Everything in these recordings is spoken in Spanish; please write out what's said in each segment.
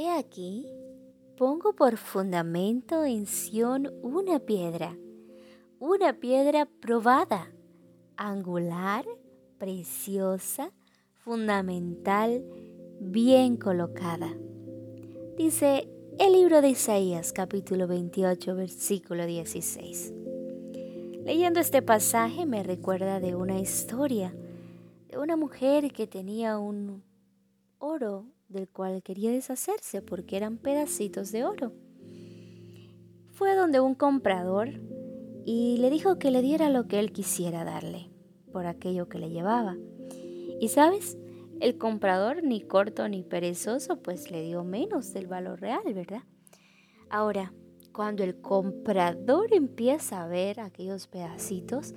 He aquí, pongo por fundamento en Sión una piedra, una piedra probada, angular, preciosa, fundamental, bien colocada. Dice el libro de Isaías capítulo 28 versículo 16. Leyendo este pasaje me recuerda de una historia de una mujer que tenía un oro del cual quería deshacerse porque eran pedacitos de oro. Fue donde un comprador y le dijo que le diera lo que él quisiera darle por aquello que le llevaba. Y sabes, el comprador ni corto ni perezoso pues le dio menos del valor real, ¿verdad? Ahora, cuando el comprador empieza a ver aquellos pedacitos,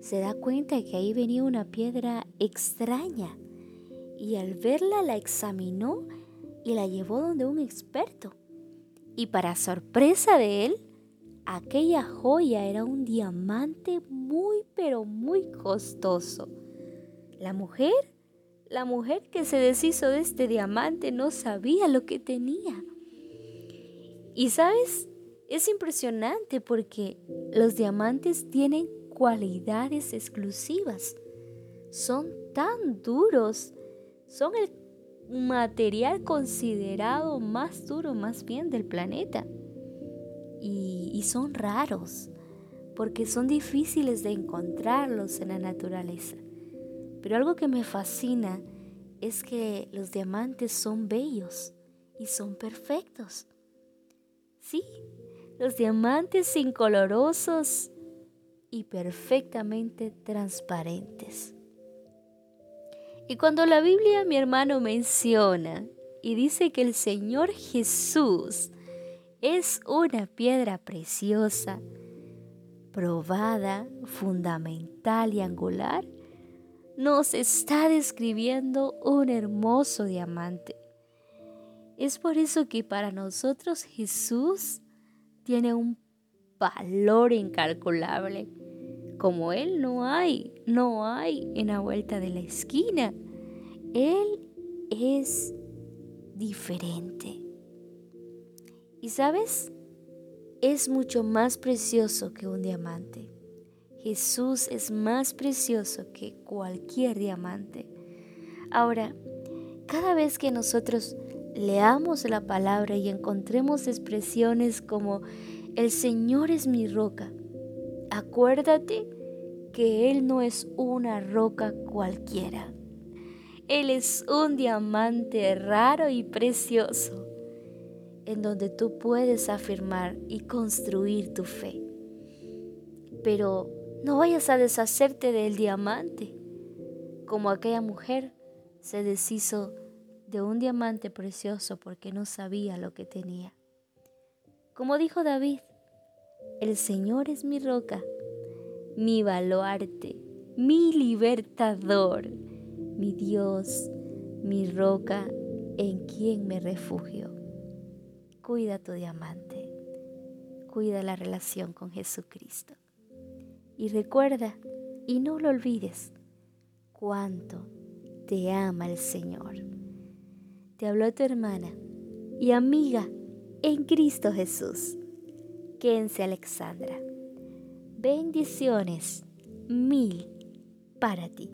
se da cuenta que ahí venía una piedra extraña y al verla la examinó y la llevó donde un experto. Y para sorpresa de él, aquella joya era un diamante muy pero muy costoso. La mujer, la mujer que se deshizo de este diamante no sabía lo que tenía. Y sabes, es impresionante porque los diamantes tienen cualidades exclusivas. Son tan duros son el material considerado más duro más bien del planeta. Y, son raros, porque son difíciles de encontrarlos en la naturaleza. Pero algo que me fascina es que los diamantes son bellos y son perfectos. Sí, los diamantes incolorosos y perfectamente transparentes. Y cuando la Biblia, mi hermano, menciona y dice que el Señor Jesús es una piedra preciosa, probada, fundamental y angular, nos está describiendo un hermoso diamante. Es por eso que para nosotros Jesús tiene un valor incalculable como Él no hay, no hay en la vuelta de la esquina. Él es diferente. Y sabes, es mucho más precioso que un diamante. Jesús es más precioso que cualquier diamante. Ahora, cada vez que nosotros leamos la palabra y encontremos expresiones como el Señor es mi roca, Acuérdate que Él no es una roca cualquiera. Él es un diamante raro y precioso en donde tú puedes afirmar y construir tu fe. Pero no vayas a deshacerte del diamante, como aquella mujer se deshizo de un diamante precioso porque no sabía lo que tenía. Como dijo David, el Señor es mi roca, mi baluarte, mi libertador, mi Dios, mi roca en quien me refugio. Cuida tu diamante, cuida la relación con Jesucristo. Y recuerda, y no lo olvides, cuánto te ama el Señor. Te habló tu hermana y amiga en Cristo Jesús. Kense Alexandra. Bendiciones mil para ti.